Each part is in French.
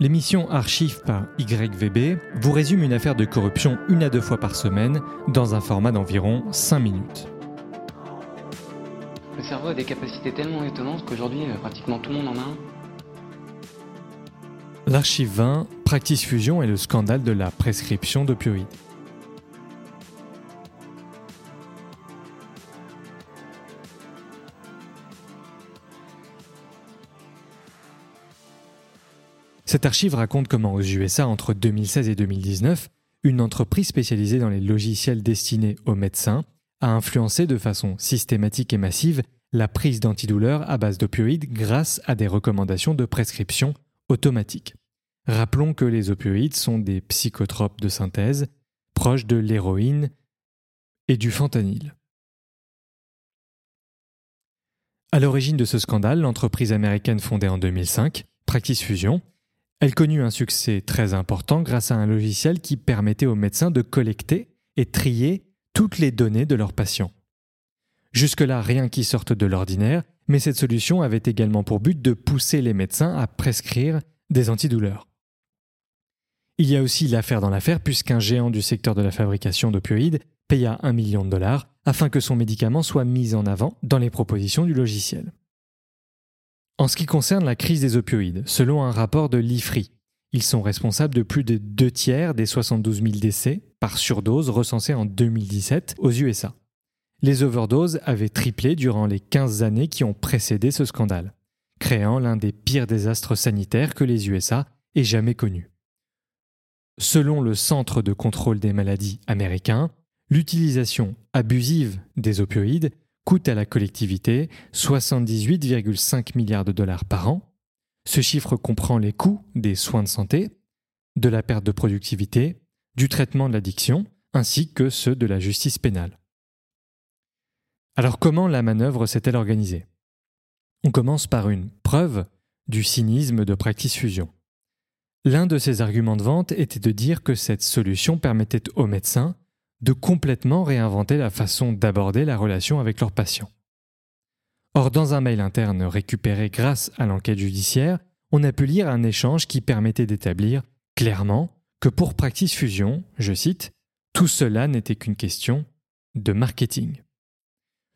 L'émission Archive par YVB vous résume une affaire de corruption une à deux fois par semaine dans un format d'environ 5 minutes. Le cerveau a des capacités tellement étonnantes qu'aujourd'hui, euh, pratiquement tout le monde en a un. L'archive 20, Practice Fusion et le scandale de la prescription d'opioïdes. Cette archive raconte comment aux USA, entre 2016 et 2019, une entreprise spécialisée dans les logiciels destinés aux médecins a influencé de façon systématique et massive la prise d'antidouleurs à base d'opioïdes grâce à des recommandations de prescription automatiques. Rappelons que les opioïdes sont des psychotropes de synthèse proches de l'héroïne et du fentanyl. À l'origine de ce scandale, l'entreprise américaine fondée en 2005, Practice Fusion, elle connut un succès très important grâce à un logiciel qui permettait aux médecins de collecter et trier toutes les données de leurs patients. Jusque-là, rien qui sorte de l'ordinaire, mais cette solution avait également pour but de pousser les médecins à prescrire des antidouleurs. Il y a aussi l'affaire dans l'affaire puisqu'un géant du secteur de la fabrication d'opioïdes paya un million de dollars afin que son médicament soit mis en avant dans les propositions du logiciel. En ce qui concerne la crise des opioïdes, selon un rapport de l'IFRI, ils sont responsables de plus de deux tiers des 72 000 décès par surdose recensés en 2017 aux USA. Les overdoses avaient triplé durant les 15 années qui ont précédé ce scandale, créant l'un des pires désastres sanitaires que les USA aient jamais connus. Selon le Centre de contrôle des maladies américain, l'utilisation abusive des opioïdes coûte à la collectivité 78,5 milliards de dollars par an. Ce chiffre comprend les coûts des soins de santé, de la perte de productivité, du traitement de l'addiction, ainsi que ceux de la justice pénale. Alors comment la manœuvre s'est-elle organisée? On commence par une preuve du cynisme de Practice Fusion. L'un de ses arguments de vente était de dire que cette solution permettait aux médecins de complètement réinventer la façon d'aborder la relation avec leurs patients. Or, dans un mail interne récupéré grâce à l'enquête judiciaire, on a pu lire un échange qui permettait d'établir clairement que pour Practice Fusion, je cite, tout cela n'était qu'une question de marketing.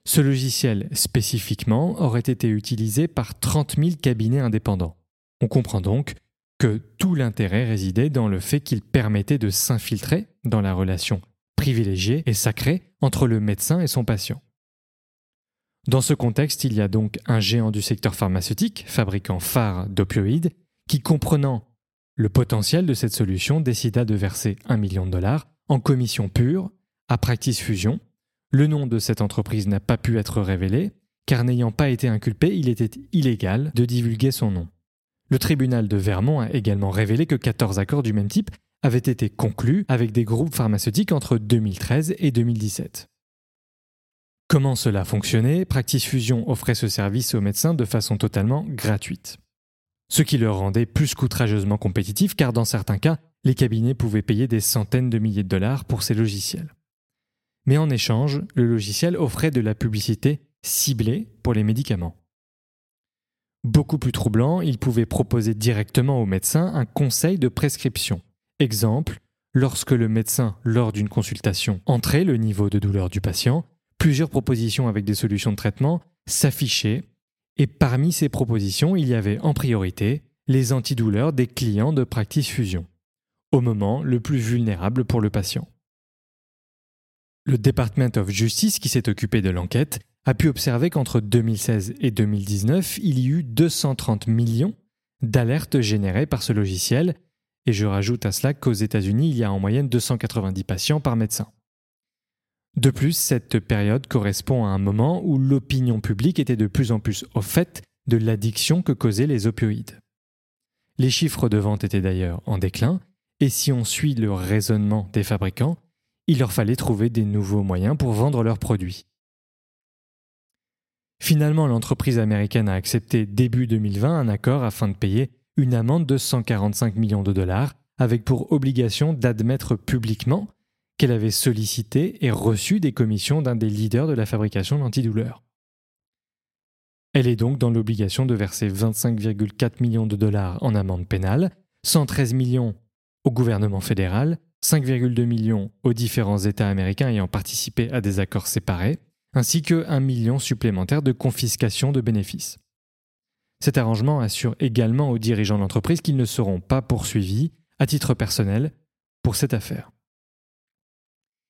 Ce logiciel spécifiquement aurait été utilisé par 30 000 cabinets indépendants. On comprend donc que tout l'intérêt résidait dans le fait qu'il permettait de s'infiltrer dans la relation privilégié et sacré entre le médecin et son patient. Dans ce contexte, il y a donc un géant du secteur pharmaceutique, fabricant phare d'opioïdes, qui, comprenant le potentiel de cette solution, décida de verser un million de dollars en commission pure à Practice Fusion. Le nom de cette entreprise n'a pas pu être révélé, car n'ayant pas été inculpé, il était illégal de divulguer son nom. Le tribunal de Vermont a également révélé que 14 accords du même type avait été conclu avec des groupes pharmaceutiques entre 2013 et 2017. Comment cela fonctionnait? Practice Fusion offrait ce service aux médecins de façon totalement gratuite. Ce qui leur rendait plus qu'outrageusement compétitifs car dans certains cas, les cabinets pouvaient payer des centaines de milliers de dollars pour ces logiciels. Mais en échange, le logiciel offrait de la publicité ciblée pour les médicaments. Beaucoup plus troublant, il pouvait proposer directement aux médecins un conseil de prescription Exemple, lorsque le médecin, lors d'une consultation, entrait le niveau de douleur du patient, plusieurs propositions avec des solutions de traitement s'affichaient, et parmi ces propositions, il y avait en priorité les antidouleurs des clients de Practice Fusion, au moment le plus vulnérable pour le patient. Le Department of Justice, qui s'est occupé de l'enquête, a pu observer qu'entre 2016 et 2019, il y eut 230 millions d'alertes générées par ce logiciel et je rajoute à cela qu'aux États-Unis, il y a en moyenne 290 patients par médecin. De plus, cette période correspond à un moment où l'opinion publique était de plus en plus au fait de l'addiction que causaient les opioïdes. Les chiffres de vente étaient d'ailleurs en déclin, et si on suit le raisonnement des fabricants, il leur fallait trouver des nouveaux moyens pour vendre leurs produits. Finalement, l'entreprise américaine a accepté début 2020 un accord afin de payer une amende de 145 millions de dollars, avec pour obligation d'admettre publiquement qu'elle avait sollicité et reçu des commissions d'un des leaders de la fabrication d'antidouleurs. Elle est donc dans l'obligation de verser 25,4 millions de dollars en amende pénale, 113 millions au gouvernement fédéral, 5,2 millions aux différents États américains ayant participé à des accords séparés, ainsi que 1 million supplémentaire de confiscation de bénéfices. Cet arrangement assure également aux dirigeants d'entreprise qu'ils ne seront pas poursuivis, à titre personnel, pour cette affaire.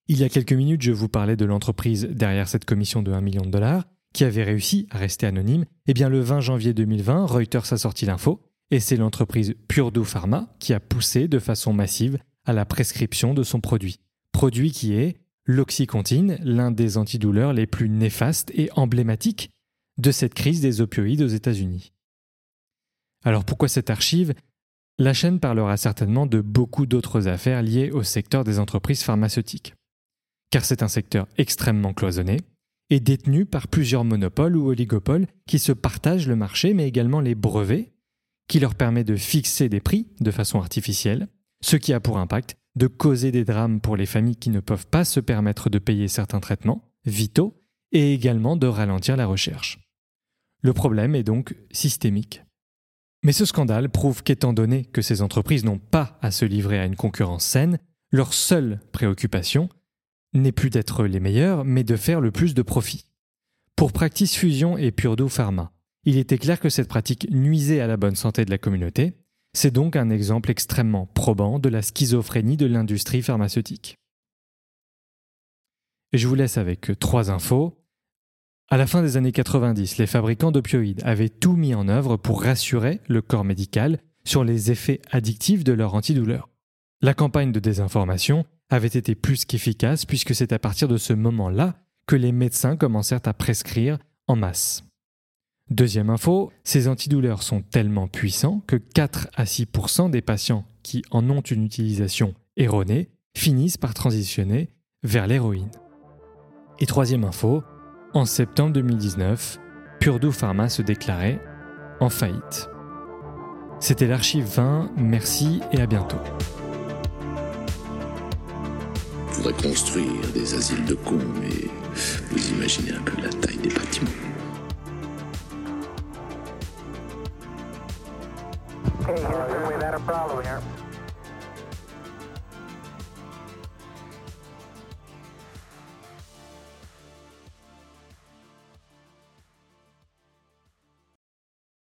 Il y a quelques minutes, je vous parlais de l'entreprise derrière cette commission de 1 million de dollars, qui avait réussi à rester anonyme. Eh bien, le 20 janvier 2020, Reuters a sorti l'info, et c'est l'entreprise Purdue Pharma qui a poussé de façon massive à la prescription de son produit. Produit qui est l'oxycontine, l'un des antidouleurs les plus néfastes et emblématiques de cette crise des opioïdes aux États-Unis. Alors pourquoi cette archive? La chaîne parlera certainement de beaucoup d'autres affaires liées au secteur des entreprises pharmaceutiques. Car c'est un secteur extrêmement cloisonné et détenu par plusieurs monopoles ou oligopoles qui se partagent le marché mais également les brevets qui leur permet de fixer des prix de façon artificielle, ce qui a pour impact de causer des drames pour les familles qui ne peuvent pas se permettre de payer certains traitements vitaux et également de ralentir la recherche. Le problème est donc systémique. Mais ce scandale prouve qu'étant donné que ces entreprises n'ont pas à se livrer à une concurrence saine, leur seule préoccupation n'est plus d'être les meilleurs, mais de faire le plus de profit. Pour Practice Fusion et Purdue Pharma, il était clair que cette pratique nuisait à la bonne santé de la communauté. C'est donc un exemple extrêmement probant de la schizophrénie de l'industrie pharmaceutique. Je vous laisse avec trois infos. À la fin des années 90, les fabricants d'opioïdes avaient tout mis en œuvre pour rassurer le corps médical sur les effets addictifs de leur antidouleur. La campagne de désinformation avait été plus qu'efficace puisque c'est à partir de ce moment-là que les médecins commencèrent à prescrire en masse. Deuxième info, ces antidouleurs sont tellement puissants que 4 à 6% des patients qui en ont une utilisation erronée finissent par transitionner vers l'héroïne. Et troisième info, en septembre 2019, Purdue Pharma se déclarait en faillite. C'était l'archive 20, merci et à bientôt. Il faudrait construire des asiles de cons, mais vous imaginez un peu la taille des bâtiments. Okay, we had a problem here.